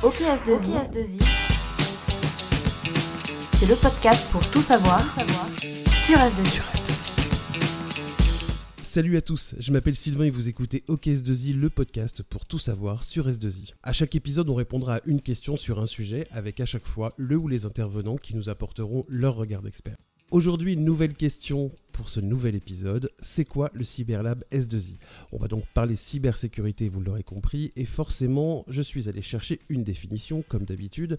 OKS2I, c'est le podcast pour tout savoir sur S2I. Salut à tous, je m'appelle Sylvain et vous écoutez OKS2I, le podcast pour tout savoir sur S2I. À chaque épisode, on répondra à une question sur un sujet avec à chaque fois le ou les intervenants qui nous apporteront leur regard d'expert. Aujourd'hui, une nouvelle question pour ce nouvel épisode. C'est quoi le Cyberlab S2I On va donc parler cybersécurité, vous l'aurez compris, et forcément, je suis allé chercher une définition, comme d'habitude.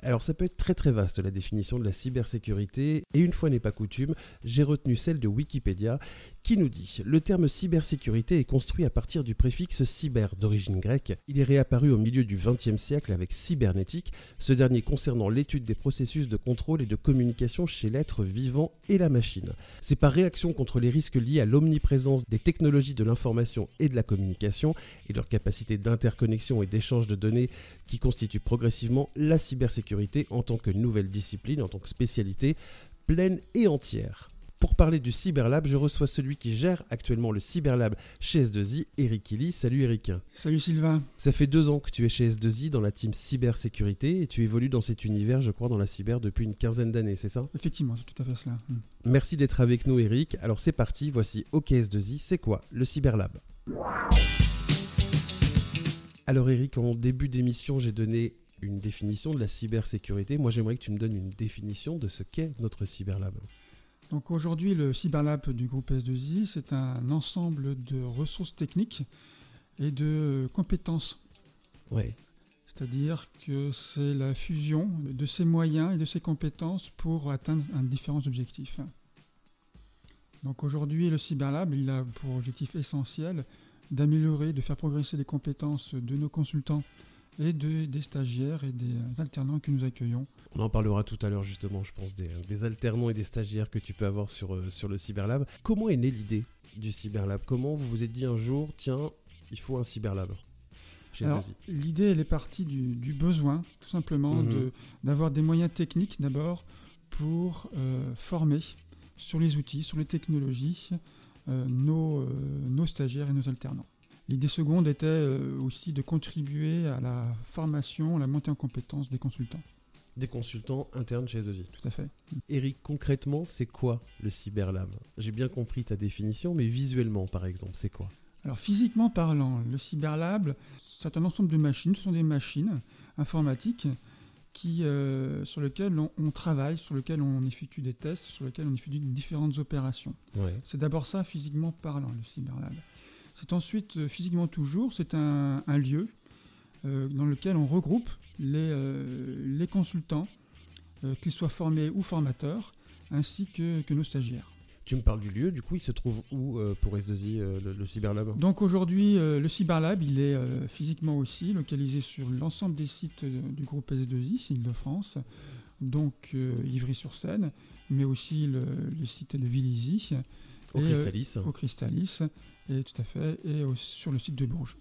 Alors, ça peut être très très vaste la définition de la cybersécurité, et une fois n'est pas coutume, j'ai retenu celle de Wikipédia qui nous dit Le terme cybersécurité est construit à partir du préfixe cyber d'origine grecque. Il est réapparu au milieu du XXe siècle avec cybernétique, ce dernier concernant l'étude des processus de contrôle et de communication chez l'être vivant et la machine. C'est par réaction contre les risques liés à l'omniprésence des technologies de l'information et de la communication et leur capacité d'interconnexion et d'échange de données qui constitue progressivement la cybersécurité en tant que nouvelle discipline, en tant que spécialité pleine et entière. Pour parler du Cyberlab, je reçois celui qui gère actuellement le Cyberlab chez S2I, Eric Illy. Salut Eric. Salut Sylvain. Ça fait deux ans que tu es chez S2I dans la team cybersécurité et tu évolues dans cet univers, je crois, dans la cyber depuis une quinzaine d'années, c'est ça? Effectivement, c'est tout à fait cela. Mm. Merci d'être avec nous Eric. Alors c'est parti, voici OKS2I. C'est quoi le Cyberlab? Alors Eric, en début d'émission, j'ai donné une définition de la cybersécurité. Moi, j'aimerais que tu me donnes une définition de ce qu'est notre Cyberlab. Donc aujourd'hui, le Cyberlab du groupe S2I, c'est un ensemble de ressources techniques et de compétences. Ouais. C'est-à-dire que c'est la fusion de ces moyens et de ces compétences pour atteindre un différents objectifs. Donc aujourd'hui, le Cyberlab, il a pour objectif essentiel d'améliorer, de faire progresser les compétences de nos consultants et de, des stagiaires et des alternants que nous accueillons. On en parlera tout à l'heure justement, je pense, des, des, alternants et des stagiaires que tu peux avoir sur, euh, sur le Cyberlab. Comment est née l'idée du Cyberlab? Comment vous vous êtes dit un jour, tiens, il faut un Cyberlab? L'idée, elle est partie du, du besoin, tout simplement, Mhm. de d'avoir des moyens techniques d'abord pour euh, former sur les outils, sur les technologies, euh, nos, euh, nos stagiaires et nos alternants. L'idée seconde était euh, aussi de contribuer à la formation, à la montée en compétences des consultants. Des consultants internes chez S2I. Tout à fait. Eric, concrètement, c'est quoi le Cyberlab? J'ai bien compris ta définition, mais visuellement, par exemple, c'est quoi? Alors physiquement parlant, le Cyberlab, c'est un ensemble de machines, ce sont des machines informatiques qui, euh, sur lesquelles on, on travaille, sur lesquelles on effectue des tests, sur lesquelles on effectue différentes opérations. Ouais. C'est d'abord ça physiquement parlant, le Cyberlab. C'est ensuite, euh, physiquement toujours, c'est un, un lieu euh, dans lequel on regroupe les, euh, les consultants, euh, qu'ils soient formés ou formateurs, ainsi que, que nos stagiaires. Tu me parles du lieu, du coup, il se trouve où pour S2I, euh, le, le Cyberlab Donc aujourd'hui, le Cyberlab, il est physiquement aussi localisé sur l'ensemble des sites du groupe S2I, Île-de-France, donc Ivry-sur-Seine, mais aussi le, le site de Villizy, Au euh, Crystalis. au Crystalis, et tout à fait, et au- sur le site de Bourges.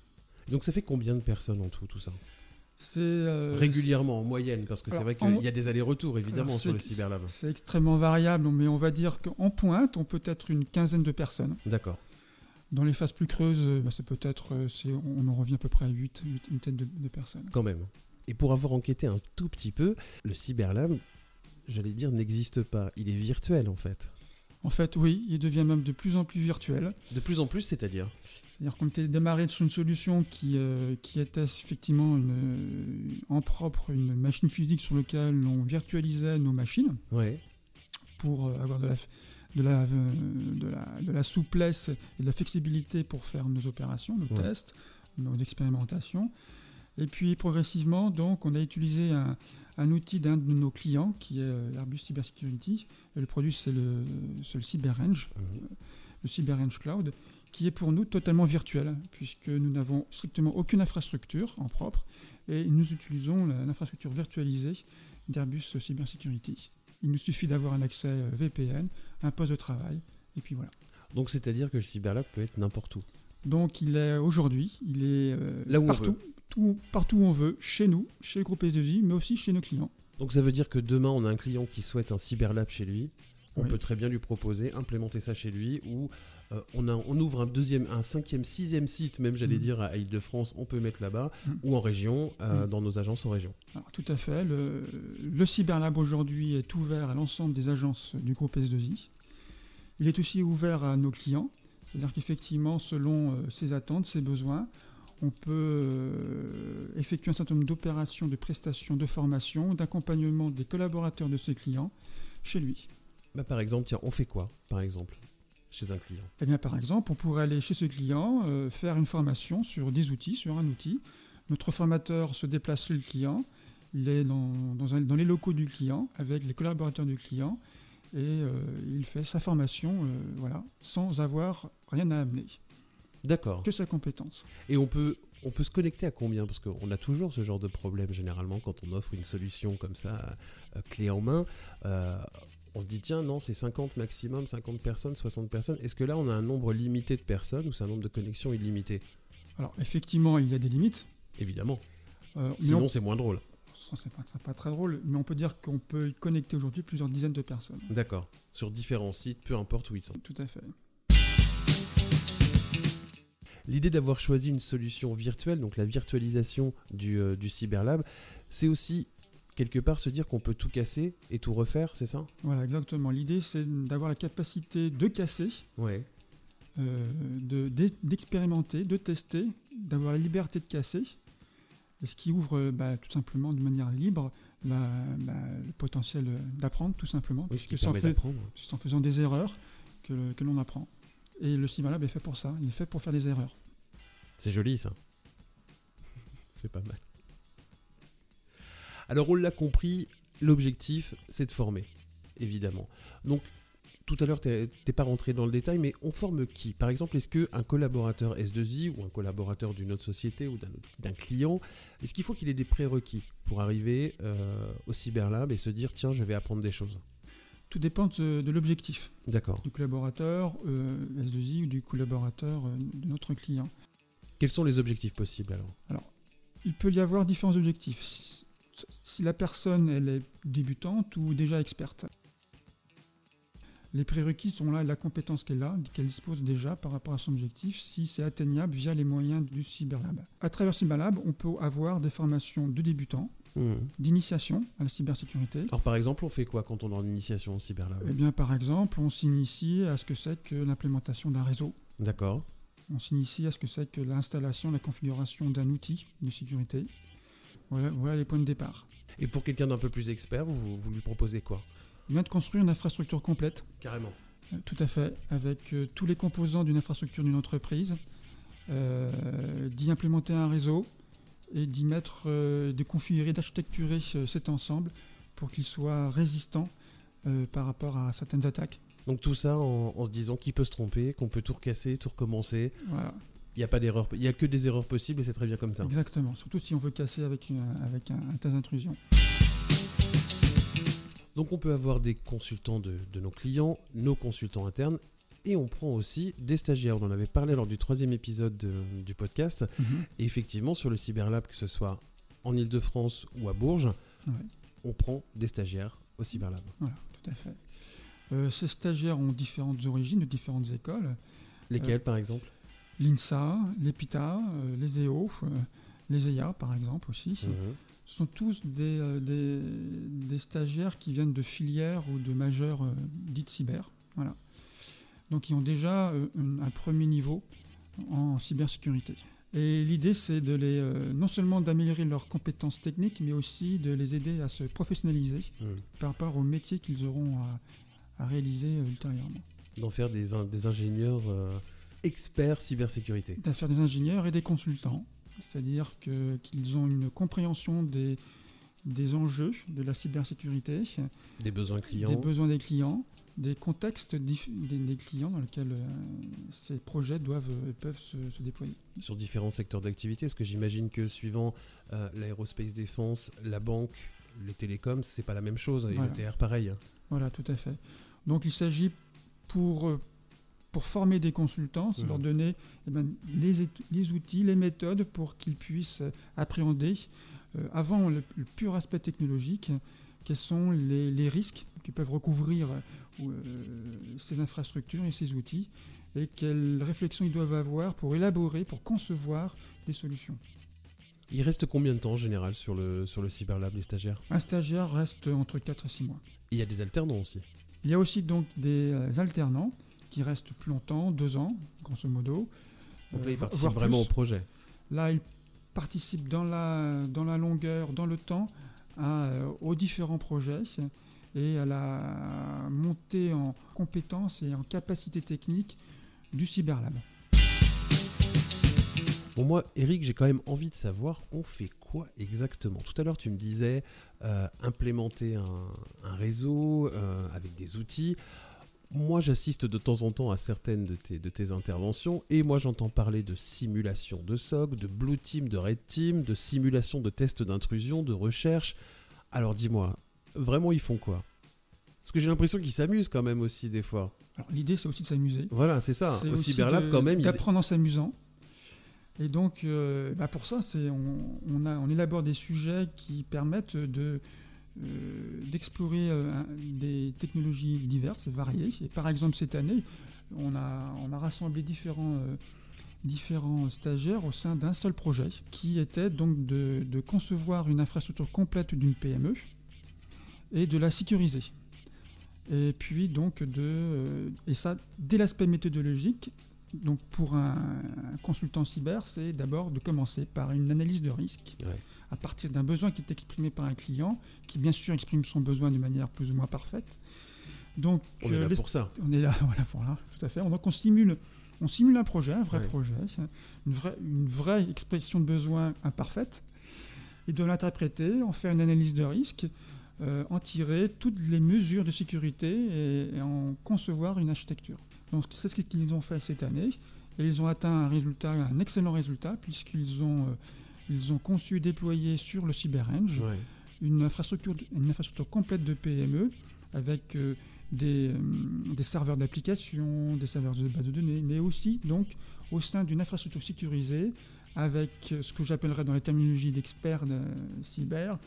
Donc ça fait combien de personnes en tout, tout ça? C'est euh, Régulièrement, en moyenne, parce que c'est vrai qu'il y a des allers-retours, évidemment, sur le Cyberlab. C'est extrêmement variable, mais on va dire qu'en pointe, on peut être une quinzaine de personnes. D'accord. Dans les phases plus creuses, euh, bah, c'est peut-être, on en revient à peu près à 8, une tête de, de personnes. Quand même. Et pour avoir enquêté un tout petit peu, le Cyberlab, j'allais dire, n'existe pas. Il est virtuel, en fait. En fait, oui, il devient même de plus en plus virtuel. De plus en plus, c'est-à-dire C'est-à-dire qu'on était démarré sur une solution qui, euh, qui était effectivement une, euh, en propre une machine physique sur laquelle on virtualisait nos machines Ouais. pour euh, avoir de la, de, la, de, la, de la souplesse et de la flexibilité pour faire nos opérations, nos Ouais. tests, nos expérimentations. Et puis progressivement, donc, on a utilisé un, un outil d'un de nos clients qui est euh, Airbus Cybersecurity. Le produit, c'est le, CyberRange, Mhm. le CyberRange Cloud, qui est pour nous totalement virtuel, puisque nous n'avons strictement aucune infrastructure en propre, et nous utilisons l'infrastructure virtualisée d'Airbus Cybersecurity. Il nous suffit d'avoir un accès euh, VPN, un poste de travail, et puis voilà. Donc c'est-à-dire que le Cyberlab peut être n'importe où. Donc il est aujourd'hui, il est euh, Là où on partout, tout- partout où on veut, chez nous, chez le groupe S2I, mais aussi chez nos clients. Donc ça veut dire que demain, on a un client qui souhaite un Cyberlab chez lui. On Oui. peut très bien lui proposer, implémenter ça chez lui ou euh, on, a, on ouvre un deuxième, un cinquième, sixième site, même j'allais Mm. dire à Île-de-France, on peut mettre là-bas, Mm. ou en région, euh, Mm. dans nos agences en région. Alors, tout à fait. Le, le Cyberlab aujourd'hui est ouvert à l'ensemble des agences du groupe S2I. Il est aussi ouvert à nos clients. C'est-à-dire qu'effectivement, selon euh, ses attentes, ses besoins, on peut euh, effectuer un certain nombre d'opérations, de prestations, de formation, d'accompagnement des collaborateurs de ses clients chez lui. Bah, par exemple, tiens, on fait quoi, par exemple, chez un client? Eh bien, par exemple, on pourrait aller chez ce client, euh, faire une formation sur des outils, sur un outil. Notre formateur se déplace chez le client, il est dans, dans un- dans les locaux du client, avec les collaborateurs du client, et euh, il fait sa formation, euh, voilà, sans avoir rien à amener, D'accord. que sa compétence. Et on peut, on peut se connecter à combien? Parce qu'on a toujours ce genre de problème généralement quand on offre une solution comme ça, euh, clé en main. euh, on se dit, tiens, non, c'est 50 maximum, 50 personnes, 60 personnes. Est-ce que là, on a un nombre limité de personnes ou c'est un nombre de connexions illimité? Alors, effectivement, il y a des limites. Évidemment. euh, Sinon, on- c'est moins drôle. C'est pas, pas très drôle, mais on peut dire qu'on peut y connecter aujourd'hui plusieurs dizaines de personnes. D'accord. Sur différents sites, peu importe où ils sont. Tout à fait. L'idée d'avoir choisi une solution virtuelle, donc la virtualisation du, euh, du Cyberlab, c'est aussi quelque part se dire qu'on peut tout casser et tout refaire, c'est ça? Voilà, exactement. L'idée, c'est d'avoir la capacité de casser Ouais. euh, de- d'e- d'expérimenter, de tester, d'avoir la liberté de casser, ce qui ouvre euh, bah, tout simplement de manière libre la- bah, le potentiel euh, d'apprendre tout simplement, Oui, c'est en, fait- en faisant des erreurs que, que l'on apprend. Et le Cyberlab est fait pour ça, il est fait pour faire des erreurs. C'est joli ça. c'est pas mal. Alors on l'a compris, l'objectif c'est de former, évidemment. Donc tout à l'heure t'es t'es pas rentré dans le détail, mais on forme qui? Par exemple, est-ce qu'un collaborateur S2I ou un collaborateur d'une autre société ou d'un client, est-ce qu'il faut qu'il ait des prérequis pour arriver euh, au Cyberlab et se dire tiens je vais apprendre des choses? Tout dépend de, de l'objectif D'accord. du collaborateur euh, S2I ou du collaborateur euh, de notre client. Quels sont les objectifs possibles alors? Il peut y avoir différents objectifs. Si- Si la personne elle est débutante ou déjà experte. Les prérequis sont là, la compétence qu'elle a, qu'elle dispose déjà par rapport à son objectif, si c'est atteignable via les moyens du Cyberlab. À travers Cyberlab, on peut avoir des formations de débutants, Mhm. d'initiation à la cybersécurité. Alors par exemple, on fait quoi quand on est en initiation au Cyberlab? Eh bien, par exemple, on s'initie à ce que c'est que l'implémentation d'un réseau. D'accord. On s'initie à ce que c'est que l'installation, la configuration d'un outil de sécurité. Voilà, voilà les points de départ. Et pour quelqu'un d'un peu plus expert, vous, vous lui proposez quoi? Il vient de construire une infrastructure complète, Carrément. euh, tout à fait, avec euh, tous les composants d'une infrastructure d'une entreprise, euh, d'y implémenter un réseau et d'y mettre, euh, de configurer, d'architecturer ce- cet ensemble pour qu'il soit résistant par rapport à certaines attaques. Donc tout ça en, en se disant qu'il peut se tromper, qu'on peut tout recasser, tout recommencer. Voilà, Il n'y a pas d'erreur, il y a que des erreurs possibles et c'est très bien comme ça. exactement. Surtout si on veut casser avec, une- avec un, un tas d'intrusions. Donc on peut avoir des consultants de, de nos clients, nos consultants internes, et on prend aussi des stagiaires. On en avait parlé lors du troisième épisode de- du podcast. Et effectivement, sur le Cyberlab, que ce soit en Ile-de-France ou à Bourges, Ouais. on prend des stagiaires au Cyberlab. Voilà, tout à fait. Euh, ces stagiaires ont différentes origines, de différentes écoles. Lesquels par exemple? L'INSA, l'EPITA, euh, les EO, euh, les EIA par exemple aussi. Mhm. Ce sont tous des, euh, des, des stagiaires qui viennent de filières ou de majeurs euh, dites cyber. Voilà. Donc ils ont déjà euh, un, un premier niveau en cybersécurité. Et l'idée c'est de les euh, non seulement d'améliorer leurs compétences techniques, mais aussi de les aider à se professionnaliser Mhm. par rapport au métier qu'ils auront à, à réaliser euh, ultérieurement. D'en faire des, des ingénieurs euh, experts cybersécurité. D'affaires des ingénieurs et des consultants, c'est-à-dire que- qu'ils ont une compréhension des, des enjeux de la cybersécurité, Des besoins clients. des besoins des clients, des contextes dif- des, des clients dans lesquels euh, ces projets doivent euh, peuvent se, se déployer. sur différents secteurs d'activité Parce que j'imagine que suivant euh, l'aérospace défense, la banque, les télécoms, c'est pas la même chose. Et Voilà. le TR, pareil. hein. Voilà, tout à fait. Donc il s'agit pour, euh, pour former des consultants, c'est Mhm. leur donner eh ben, les, outils, les méthodes pour qu'ils puissent euh, appréhender, euh, avant le, le pur aspect technologique, quels sont les, les risques que peuvent recouvrir euh, ces infrastructures et ces outils, et quelles réflexions ils doivent avoir pour élaborer, pour concevoir des solutions. Il reste combien de temps en général sur le, sur le Cyberlab, les stagiaires? Un stagiaire reste entre 4 et 6 mois. il y a des alternants aussi. Il y a aussi donc des alternants qui restent plus longtemps, 2 ans, grosso modo. Donc là, Euh, ils vo- participent vraiment plus. au projet. Là, ils participent dans la, dans la longueur, dans le temps, à, euh, aux différents projets et à la montée en compétences et en capacité technique du Cyberlab. Bon, moi, Eric, j'ai quand même envie de savoir, on fait quoi exactement? Tout à l'heure, tu me disais euh, implémenter un, un réseau euh, avec des outils. Moi, j'assiste de temps en temps à certaines de tes, de tes interventions et moi, j'entends parler de simulation de SOC, de Blue Team, de Red Team, de simulation de tests d'intrusion, de recherche. Alors, dis-moi, vraiment, ils font quoi? Parce que j'ai l'impression qu'ils s'amusent quand même aussi des fois. Alors, L'idée, c'est aussi de s'amuser. Voilà, c'est ça. Au Cyberlab, quand même, ils... D'apprendre en s'amusant. Et donc, euh, bah, pour ça, c'est, on, on a, on élabore des sujets qui permettent de, d'explorer euh, des technologies diverses variées. Et par exemple, cette année, on a, rassemblé différents, euh, différents stagiaires au sein d'un seul projet, qui était donc de, concevoir une infrastructure complète d'une PME et de la sécuriser. Et puis donc de euh, et ça dès l'aspect méthodologique. Donc pour un, consultant cyber, c'est d'abord de commencer par une analyse de risque. À partir d'un besoin qui est exprimé par un client, qui bien sûr exprime son besoin de manière plus ou moins parfaite. Donc On est euh, là les- pour ça. on est là, voilà, voilà, tout à fait. Donc on simule, on simule un projet, un vrai Ouais. projet, une vraie, une vraie expression de besoin imparfaite, et de l'interpréter, en faire une analyse de risque, euh, en tirer toutes les mesures de sécurité et, et en concevoir une architecture. Donc c'est ce qu'ils ont fait cette année, et ils ont atteint un résultat, un excellent résultat, puisqu'ils ont, euh, ils ont conçu et déployé sur le CyberEng Ouais. une infrastructure, une infrastructure complète de PME avec euh, des, euh, des serveurs d'application, des serveurs de base de données, mais aussi donc au sein d'une infrastructure sécurisée avec euh, ce que j'appellerais dans les terminologies d'experts de cyber,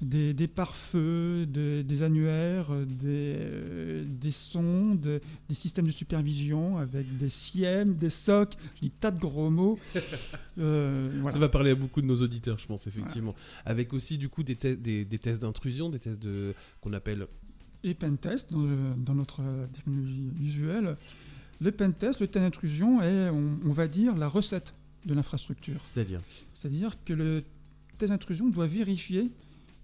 des, des pare-feux, de- des annuaires, euh, des, euh, des sondes, des systèmes de supervision avec des SIEM, des SOC, je dis tas de gros mots. Euh, voilà. Ça va parler à beaucoup de nos auditeurs, je pense, effectivement. Avec aussi, du coup, des, te- des, des tests d'intrusion, des tests de qu'on appelle. et pentest dans, le- dans notre euh, technologie usuelle. Le pentest, le test d'intrusion est, on, on va dire, la recette de l'infrastructure. C'est-à-dire C'est-à-dire que le test d'intrusion doit vérifier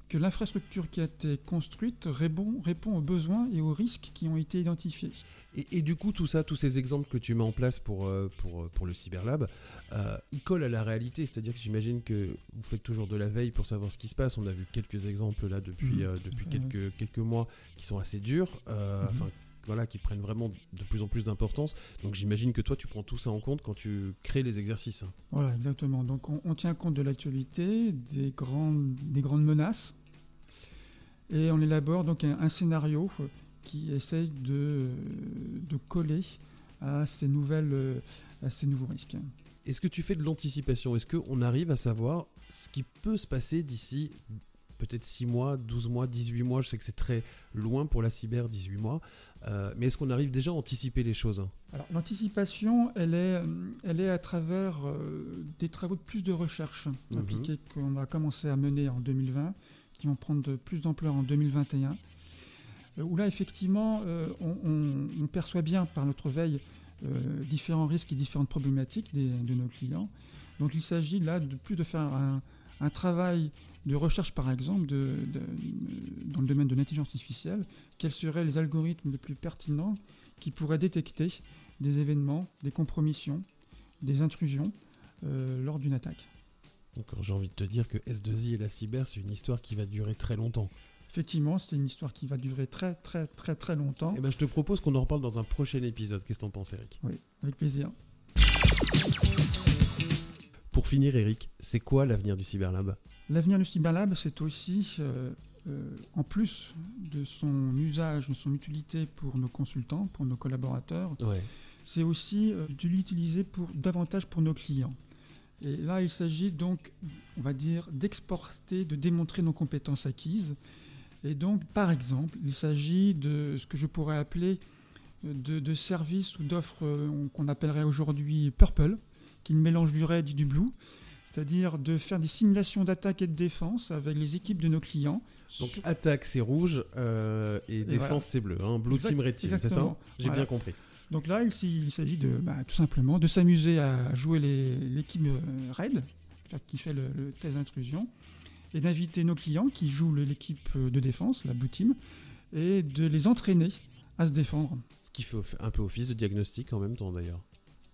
que l'infrastructure qui a été construite répond, répond aux besoins et aux risques qui ont été identifiés. et, et du coup, tout ça, tous ces exemples que tu mets en place pour, euh, pour, euh, pour le Cyberlab, euh, ils collent à la réalité. C'est-à-dire que j'imagine que vous faites toujours de la veille pour savoir ce qui se passe. On a vu quelques exemples là depuis, Mhm. euh, depuis quelques, quelques mois qui sont assez durs. euh. Enfin. Voilà, qui prennent vraiment de plus en plus d'importance. Donc j'imagine que toi, tu prends tout ça en compte quand tu crées les exercices. hein. Voilà, exactement. Donc on, on tient compte de l'actualité, des grandes, des grandes menaces, et on élabore donc un, un scénario euh, qui essaye de, de coller à ces, nouvelles, euh, à ces nouveaux risques. Est-ce que tu fais de l'anticipation? Est-ce qu'on arrive à savoir ce qui peut se passer d'ici peut-être 6 mois, 12 mois, 18 mois? Je sais que c'est très loin pour la cyber, 18 mois. Euh, mais est-ce qu'on arrive déjà à anticiper les choses hein? Alors l'anticipation, elle est, euh, elle est à travers euh, des travaux de plus de recherche appliqués qu'on va commencer à mener en 2020, qui vont prendre de plus d'ampleur en 2021. euh, Où là, effectivement, euh, on, on- on perçoit bien par notre veille différents risques et différentes problématiques des- de nos clients. Donc il s'agit là de plus de faire un, un travail de recherche, par exemple, de- de- dans le domaine de l'intelligence artificielle, quels seraient les algorithmes les plus pertinents qui pourraient détecter des événements, des compromissions, des intrusions euh, lors d'une attaque. Donc j'ai envie de te dire que S2I et la cyber, c'est une histoire qui va durer très longtemps. Effectivement, c'est une histoire qui va durer très très très très longtemps. Et ben je te propose qu'on en reparle dans un prochain épisode. Qu'est-ce que t'en penses, Eric? Oui, avec plaisir. Pour finir, Eric, c'est quoi l'avenir du Cyberlab? L'avenir du Cyberlab, c'est aussi, euh, euh, en plus de son usage, de son utilité pour nos consultants, pour nos collaborateurs, Ouais. c'est aussi euh, de l'utiliser pour davantage pour nos clients. Et là, il s'agit donc, on va dire, d'exporter, de démontrer nos compétences acquises. Et donc, par exemple, il s'agit de ce que je pourrais appeler de, de services ou d'offres qu'on appellerait aujourd'hui Purple, qui mélange du RAID et du Blue, c'est-à-dire de faire des simulations d'attaque et de défense avec les équipes de nos clients. Donc Sur- attaque c'est rouge euh, et, défense voilà. c'est bleu. Hein. Blue Exact- Team, Red Team, c'est ça. J'ai Voilà. bien compris. Donc là, il, s'agit de bah, tout simplement de s'amuser à jouer les- l'équipe euh, RAID, enfin, qui fait le, le test d'intrusion, et d'inviter nos clients qui jouent l'équipe euh, de défense, la Blue Team, et de les entraîner à se défendre. Ce qui fait un peu office de diagnostic en même temps d'ailleurs.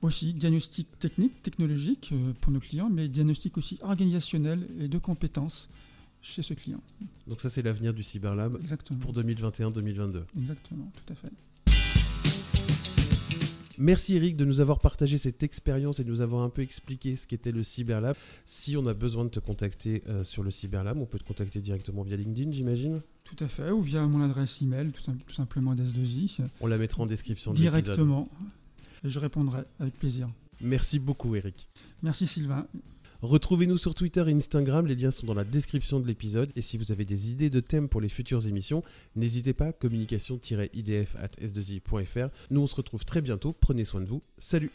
Aussi, diagnostic technique, technologique euh, pour nos clients, mais diagnostic aussi organisationnel et de compétences chez ce client. Donc ça c'est l'avenir du Cyberlab Exactement. pour 2021-2022. Exactement, tout à fait. Merci Eric de nous avoir partagé cette expérience et de nous avoir un peu expliqué ce qu'était le Cyberlab. Si on a besoin de te contacter euh, sur le Cyberlab, on peut te contacter directement via LinkedIn, j'imagine? Tout à fait, ou via mon adresse email, tout, tout simplement d'S2I, On la mettra en description de directement, et je répondrai avec plaisir. Merci beaucoup Eric. Merci Sylvain. Retrouvez-nous sur Twitter et Instagram, les liens sont dans la description de l'épisode. Et si vous avez des idées de thèmes pour les futures émissions, n'hésitez pas, communication-idf at s2i.fr. Nous on se retrouve très bientôt, prenez soin de vous, salut